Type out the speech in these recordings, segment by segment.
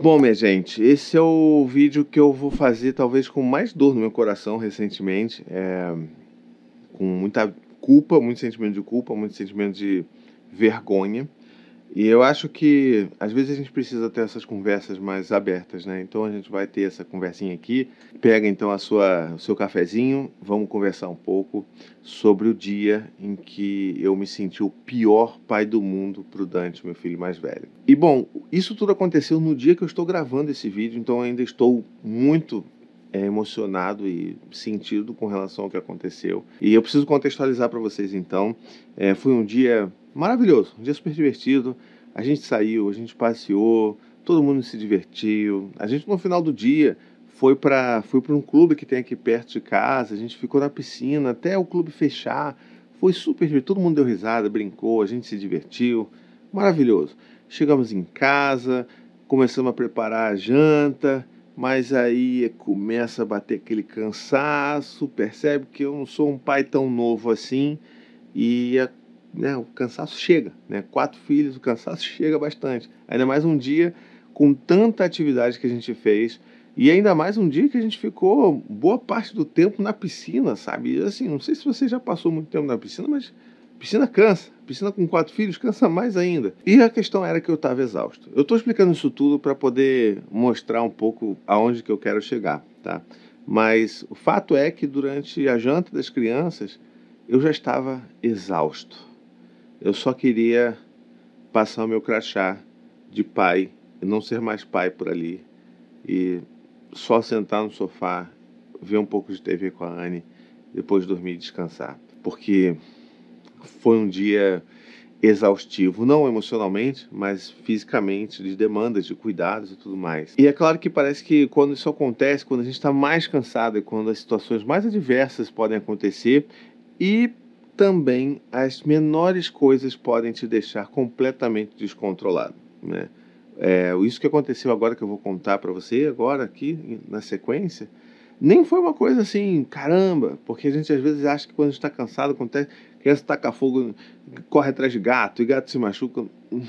Bom, minha gente, esse é o vídeo que eu vou fazer talvez com mais dor no meu coração recentemente, é, com muita culpa, muito sentimento de culpa, muito sentimento de vergonha. E eu acho que às vezes a gente precisa ter essas conversas mais abertas, né? Então a gente vai ter essa conversinha aqui. Pega então a sua, o seu cafezinho, vamos conversar um pouco sobre o dia em que eu me senti o pior pai do mundo pro Dante, meu filho mais velho. E bom, isso tudo aconteceu no dia que eu estou gravando esse vídeo, então ainda estou muito é, emocionado e sentido com relação ao que aconteceu. E eu preciso contextualizar para vocês então. É, foi um dia maravilhoso, um dia super divertido. A gente saiu, a gente passeou, todo mundo se divertiu. A gente no final do dia foi para foi para um clube que tem aqui perto de casa. A gente ficou na piscina até o clube fechar. Foi super divertido, todo mundo deu risada, brincou, a gente se divertiu. Maravilhoso. Chegamos em casa, começamos a preparar a janta, mas aí começa a bater aquele cansaço, percebe que eu não sou um pai tão novo assim e né, o cansaço chega, né? Quatro filhos, o cansaço chega bastante. Ainda mais um dia com tanta atividade que a gente fez e ainda mais um dia que a gente ficou boa parte do tempo na piscina, sabe? Assim, não sei se você já passou muito tempo na piscina, mas piscina cansa. Piscina com quatro filhos cansa mais ainda. E a questão era que eu estava exausto. Eu estou explicando isso tudo para poder mostrar um pouco aonde que eu quero chegar, tá? Mas o fato é que durante a janta das crianças eu já estava exausto eu só queria passar o meu crachá de pai e não ser mais pai por ali e só sentar no sofá, ver um pouco de TV com a Anne, depois dormir e descansar. Porque foi um dia exaustivo, não emocionalmente, mas fisicamente, de demandas, de cuidados e tudo mais. E é claro que parece que quando isso acontece, quando a gente está mais cansado e quando as situações mais adversas podem acontecer, e também as menores coisas podem te deixar completamente descontrolado. Né? É, isso que aconteceu agora que eu vou contar para você, agora aqui na sequência, nem foi uma coisa assim, caramba, porque a gente às vezes acha que quando está cansado, acontece, criança taca fogo, corre atrás de gato e gato se machuca.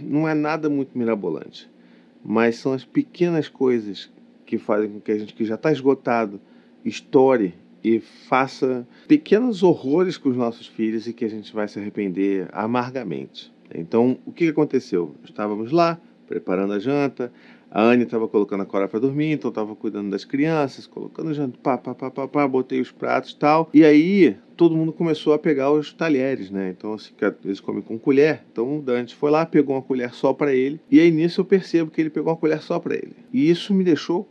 Não é nada muito mirabolante. Mas são as pequenas coisas que fazem com que a gente que já está esgotado estoure e faça pequenos horrores com os nossos filhos e que a gente vai se arrepender amargamente. Então, o que aconteceu? Estávamos lá, preparando a janta, a Anne estava colocando a Cora para dormir, então estava cuidando das crianças, colocando janta, pá, pá, pá, pá, pá, botei os pratos e tal. E aí, todo mundo começou a pegar os talheres, né? Então, assim, eles comem com colher. Então, o Dante foi lá, pegou uma colher só para ele. E aí, nisso, eu percebo que ele pegou uma colher só para ele. E isso me deixou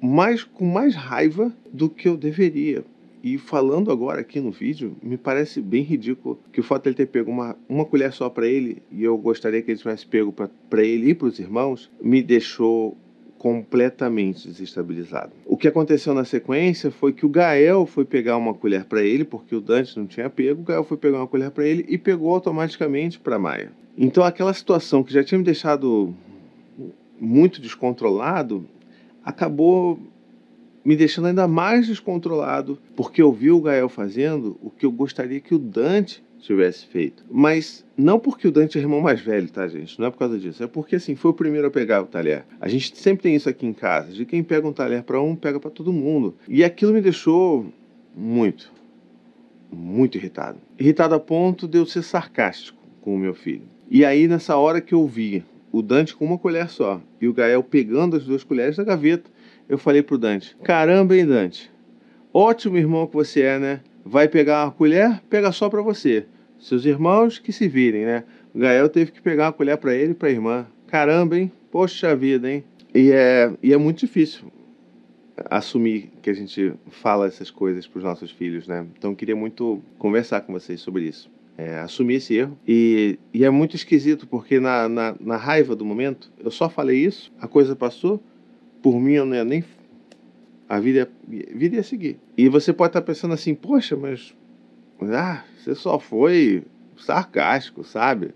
mais, com mais raiva do que eu deveria. E falando agora aqui no vídeo, me parece bem ridículo que o fato de ele ter pego uma, uma colher só para ele, e eu gostaria que ele tivesse pego para ele e para os irmãos, me deixou completamente desestabilizado. O que aconteceu na sequência foi que o Gael foi pegar uma colher para ele, porque o Dante não tinha pego, o Gael foi pegar uma colher para ele e pegou automaticamente para Maia. Então aquela situação que já tinha me deixado muito descontrolado, acabou me deixando ainda mais descontrolado, porque eu vi o Gael fazendo o que eu gostaria que o Dante tivesse feito. Mas não porque o Dante é irmão mais velho, tá, gente? Não é por causa disso. É porque, assim, foi o primeiro a pegar o talher. A gente sempre tem isso aqui em casa, de quem pega um talher para um, pega para todo mundo. E aquilo me deixou muito, muito irritado. Irritado a ponto de eu ser sarcástico com o meu filho. E aí, nessa hora que eu vi o Dante com uma colher só e o Gael pegando as duas colheres da gaveta, eu falei pro Dante: Caramba, hein, Dante? Ótimo irmão que você é, né? Vai pegar uma colher, pega só para você. Seus irmãos que se virem, né? O Gael teve que pegar uma colher para ele e para a irmã. Caramba, hein? Poxa vida, hein? E é, e é muito difícil assumir que a gente fala essas coisas para os nossos filhos, né? Então eu queria muito conversar com vocês sobre isso é, assumir esse erro. E, e, é muito esquisito, porque na, na, na, raiva do momento, eu só falei isso, a coisa passou, por mim eu não ia nem. A vida ia, a vida ia seguir. E você pode estar pensando assim, poxa, mas. Ah, você só foi sarcástico, sabe?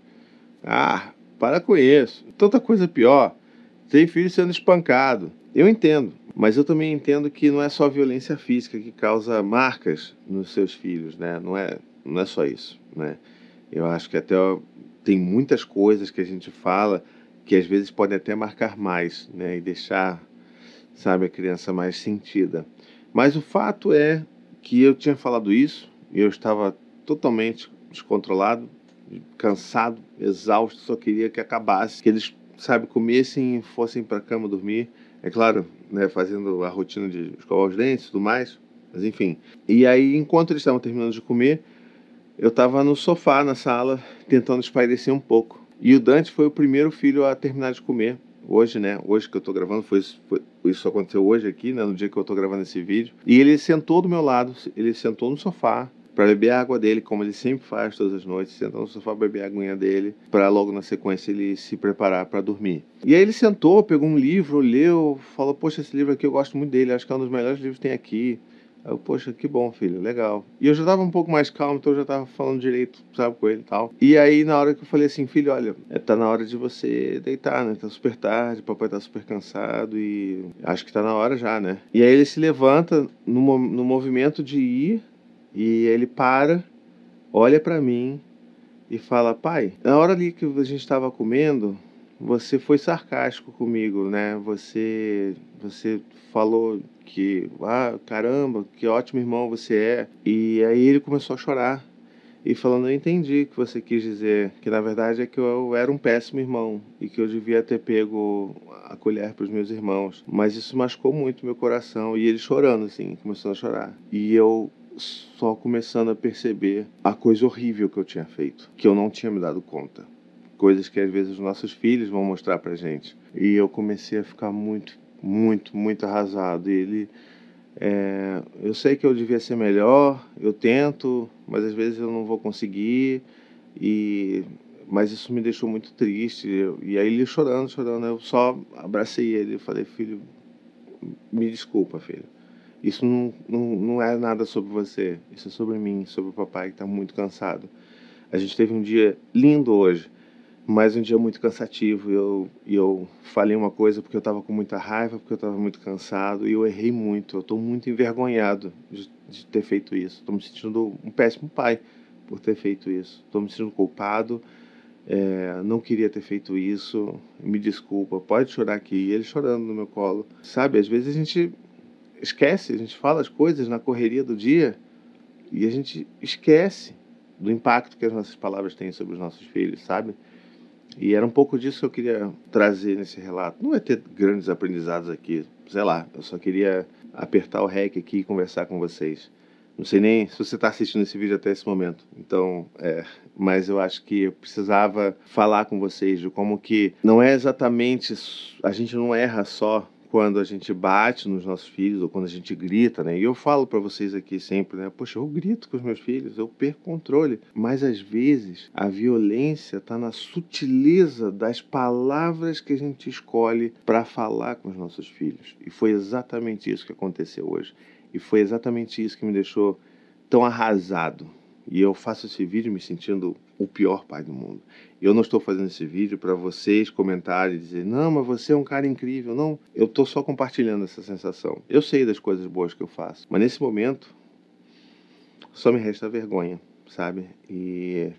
Ah, para com isso. Tanta coisa pior. Tem filho sendo espancado. Eu entendo, mas eu também entendo que não é só violência física que causa marcas nos seus filhos, né? Não é, não é só isso, né? Eu acho que até tem muitas coisas que a gente fala que às vezes podem até marcar mais, né, e deixar, sabe, a criança mais sentida. Mas o fato é que eu tinha falado isso e eu estava totalmente descontrolado, cansado, exausto, só queria que acabasse, que eles, sabe, comessem fossem para a cama dormir. É claro, né, fazendo a rotina de escovar os dentes e tudo mais, mas enfim. E aí, enquanto eles estavam terminando de comer, eu estava no sofá na sala, tentando espairecer um pouco. E o Dante foi o primeiro filho a terminar de comer. Hoje, né? Hoje que eu estou gravando, foi, foi, isso aconteceu hoje aqui, né? No dia que eu estou gravando esse vídeo. E ele sentou do meu lado, ele sentou no sofá, para beber a água dele, como ele sempre faz todas as noites, sentou no sofá beber a aguinha dele, para logo na sequência ele se preparar para dormir. E aí ele sentou, pegou um livro, leu, falou: Poxa, esse livro aqui eu gosto muito dele, acho que é um dos melhores livros que tem aqui. Aí eu, poxa, que bom, filho, legal. E eu já tava um pouco mais calmo, então eu já tava falando direito, sabe, com ele e tal. E aí, na hora que eu falei assim, filho, olha, é, tá na hora de você deitar, né? Tá super tarde, papai tá super cansado e acho que tá na hora já, né? E aí ele se levanta no, no movimento de ir e ele para, olha para mim e fala: Pai, na hora ali que a gente estava comendo, você foi sarcástico comigo, né? Você, você falou que, ah, caramba, que ótimo irmão você é. E aí ele começou a chorar e falando: Eu entendi que você quis dizer, que na verdade é que eu era um péssimo irmão e que eu devia ter pego a colher para os meus irmãos. Mas isso machucou muito meu coração e ele chorando, assim, começando a chorar. E eu só começando a perceber a coisa horrível que eu tinha feito, que eu não tinha me dado conta. Coisas que às vezes os nossos filhos vão mostrar pra gente. E eu comecei a ficar muito, muito, muito arrasado. E ele. É, eu sei que eu devia ser melhor, eu tento, mas às vezes eu não vou conseguir. E mas isso me deixou muito triste. E aí ele chorando, chorando, eu só abracei ele e falei, filho, me desculpa, filho. Isso não, não, não é nada sobre você, isso é sobre mim, sobre o papai que está muito cansado. A gente teve um dia lindo hoje, mas um dia muito cansativo. E eu, eu falei uma coisa porque eu estava com muita raiva, porque eu estava muito cansado e eu errei muito. Eu estou muito envergonhado de, de ter feito isso. Estou me sentindo um péssimo pai por ter feito isso. Estou me sentindo culpado. É, não queria ter feito isso. Me desculpa. Pode chorar aqui. E ele chorando no meu colo. Sabe, às vezes a gente esquece, a gente fala as coisas na correria do dia e a gente esquece do impacto que as nossas palavras têm sobre os nossos filhos, sabe? E era um pouco disso que eu queria trazer nesse relato. Não é ter grandes aprendizados aqui, sei lá, eu só queria apertar o REC aqui e conversar com vocês. Não sei nem se você está assistindo esse vídeo até esse momento. Então, é, mas eu acho que eu precisava falar com vocês de como que não é exatamente a gente não erra só quando a gente bate nos nossos filhos ou quando a gente grita, né? E eu falo para vocês aqui sempre, né? Poxa, eu grito com os meus filhos, eu perco controle. Mas às vezes a violência está na sutileza das palavras que a gente escolhe para falar com os nossos filhos. E foi exatamente isso que aconteceu hoje. E foi exatamente isso que me deixou tão arrasado. E eu faço esse vídeo me sentindo o pior pai do mundo. Eu não estou fazendo esse vídeo para vocês comentarem e dizer, não, mas você é um cara incrível. Não, eu estou só compartilhando essa sensação. Eu sei das coisas boas que eu faço, mas nesse momento só me resta vergonha, sabe? E,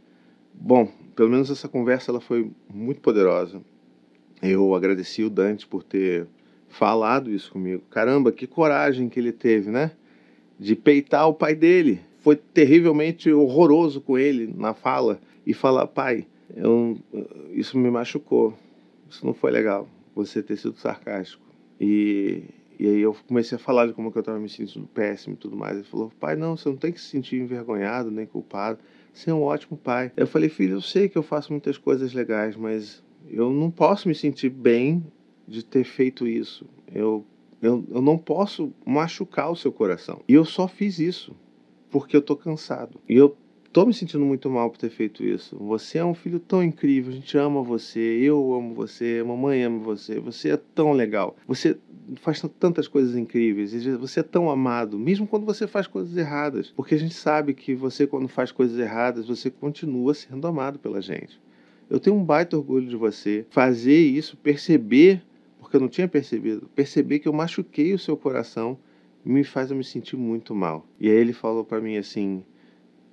bom, pelo menos essa conversa ela foi muito poderosa. Eu agradeci o Dante por ter falado isso comigo. Caramba, que coragem que ele teve, né? De peitar o pai dele. Foi terrivelmente horroroso com ele na fala e falar: pai, eu, isso me machucou. Isso não foi legal, você ter sido sarcástico. E, e aí eu comecei a falar de como que eu estava me sentindo péssimo e tudo mais. Ele falou: pai, não, você não tem que se sentir envergonhado nem culpado. Você é um ótimo pai. Eu falei: filho, eu sei que eu faço muitas coisas legais, mas eu não posso me sentir bem de ter feito isso. Eu, eu, eu não posso machucar o seu coração. E eu só fiz isso porque eu tô cansado. E eu tô me sentindo muito mal por ter feito isso. Você é um filho tão incrível, a gente ama você, eu amo você, a mamãe ama você, você é tão legal. Você faz tantas coisas incríveis, você é tão amado, mesmo quando você faz coisas erradas, porque a gente sabe que você quando faz coisas erradas, você continua sendo amado pela gente. Eu tenho um baita orgulho de você fazer isso, perceber, porque eu não tinha percebido, perceber que eu machuquei o seu coração me faz eu me sentir muito mal. E aí ele falou para mim assim: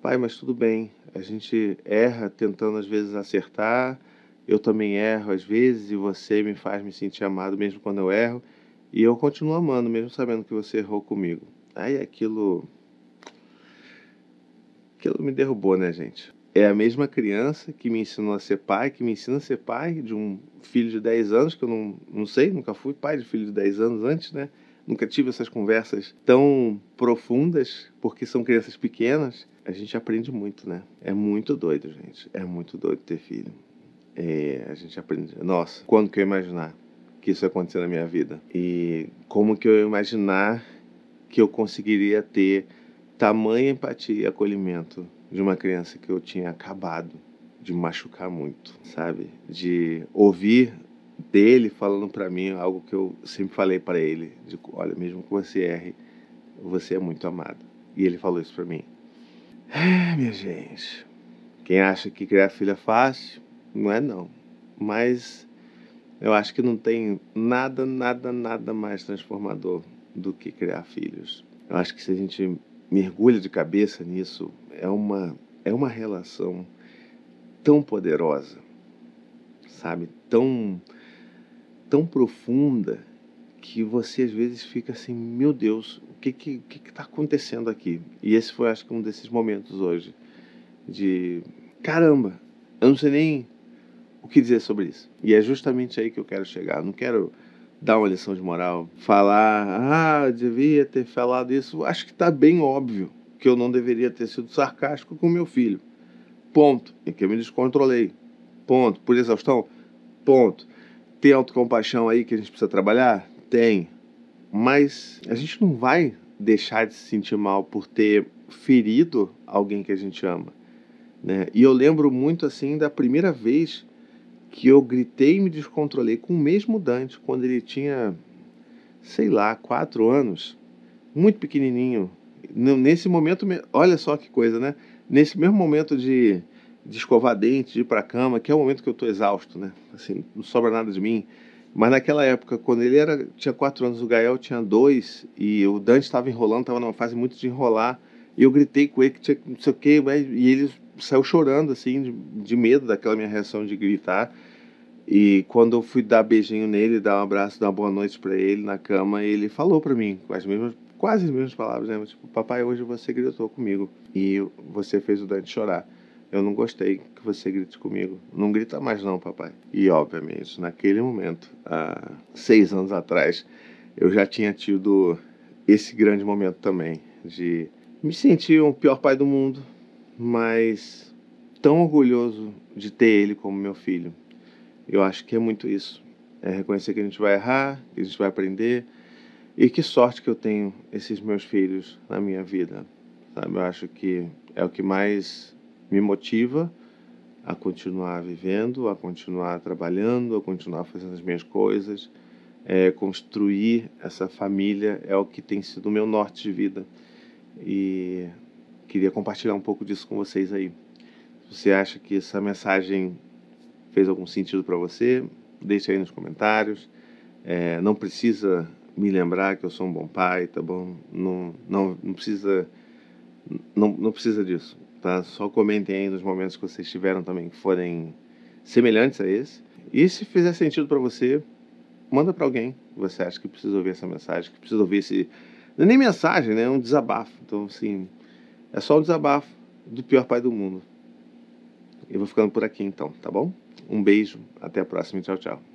Pai, mas tudo bem, a gente erra tentando às vezes acertar, eu também erro às vezes e você me faz me sentir amado mesmo quando eu erro. E eu continuo amando, mesmo sabendo que você errou comigo. Aí aquilo. Aquilo me derrubou, né, gente? É a mesma criança que me ensinou a ser pai, que me ensina a ser pai de um filho de 10 anos, que eu não, não sei, nunca fui pai de filho de 10 anos antes, né? Nunca tive essas conversas tão profundas, porque são crianças pequenas. A gente aprende muito, né? É muito doido, gente. É muito doido ter filho. É, a gente aprende. Nossa, quando que eu imaginar que isso ia acontecer na minha vida? E como que eu imaginar que eu conseguiria ter tamanha empatia e acolhimento de uma criança que eu tinha acabado de machucar muito, sabe? De ouvir dele falando para mim algo que eu sempre falei para ele, de olha, mesmo que você erre, você é muito amado. E ele falou isso para mim. É, minha gente, quem acha que criar filho é fácil, não é não. Mas eu acho que não tem nada, nada, nada mais transformador do que criar filhos. Eu acho que se a gente mergulha de cabeça nisso, é uma é uma relação tão poderosa, sabe? Tão tão profunda que você às vezes fica assim, meu Deus, o que que que está acontecendo aqui? E esse foi, acho que, um desses momentos hoje de caramba, eu não sei nem o que dizer sobre isso. E é justamente aí que eu quero chegar. Não quero dar uma lição de moral, falar, ah, devia ter falado isso. Acho que está bem óbvio que eu não deveria ter sido sarcástico com meu filho. Ponto. E que eu me descontrolei. Ponto. Por exaustão? Ponto. Tem autocompaixão aí que a gente precisa trabalhar? Tem. Mas a gente não vai deixar de se sentir mal por ter ferido alguém que a gente ama. Né? E eu lembro muito assim da primeira vez que eu gritei e me descontrolei com o mesmo Dante, quando ele tinha, sei lá, quatro anos, muito pequenininho. Nesse momento, olha só que coisa, né? Nesse mesmo momento de de escovar dente, de ir para a cama, que é o momento que eu estou exausto, né? Assim, não sobra nada de mim. Mas naquela época, quando ele era tinha quatro anos, o Gael tinha dois, e o Dante estava enrolando, estava numa fase muito de enrolar, e eu gritei com ele que tinha não sei o quê, e ele saiu chorando, assim, de, de medo daquela minha reação de gritar. E quando eu fui dar beijinho nele, dar um abraço, dar uma boa noite para ele na cama, ele falou para mim, com as mesmas, quase as mesmas palavras, né? Tipo, papai, hoje você gritou comigo e você fez o Dante chorar. Eu não gostei que você grite comigo. Não grita mais não, papai. E, obviamente, naquele momento, há seis anos atrás, eu já tinha tido esse grande momento também de me sentir o pior pai do mundo, mas tão orgulhoso de ter ele como meu filho. Eu acho que é muito isso. É reconhecer que a gente vai errar, que a gente vai aprender. E que sorte que eu tenho esses meus filhos na minha vida. Sabe? Eu acho que é o que mais me motiva a continuar vivendo, a continuar trabalhando, a continuar fazendo as minhas coisas. É, construir essa família é o que tem sido o meu norte de vida. E queria compartilhar um pouco disso com vocês aí. Se você acha que essa mensagem fez algum sentido para você, deixe aí nos comentários. É, não precisa me lembrar que eu sou um bom pai, tá bom? Não, não, não precisa não, não precisa disso tá? Só comentem aí nos momentos que vocês tiveram também que forem semelhantes a esse. E se fizer sentido para você, manda para alguém que você acha que precisa ouvir essa mensagem, que precisa ouvir esse. Não é nem mensagem, né? É um desabafo. Então, assim, é só um desabafo do pior pai do mundo. Eu vou ficando por aqui então, tá bom? Um beijo, até a próxima. Tchau, tchau.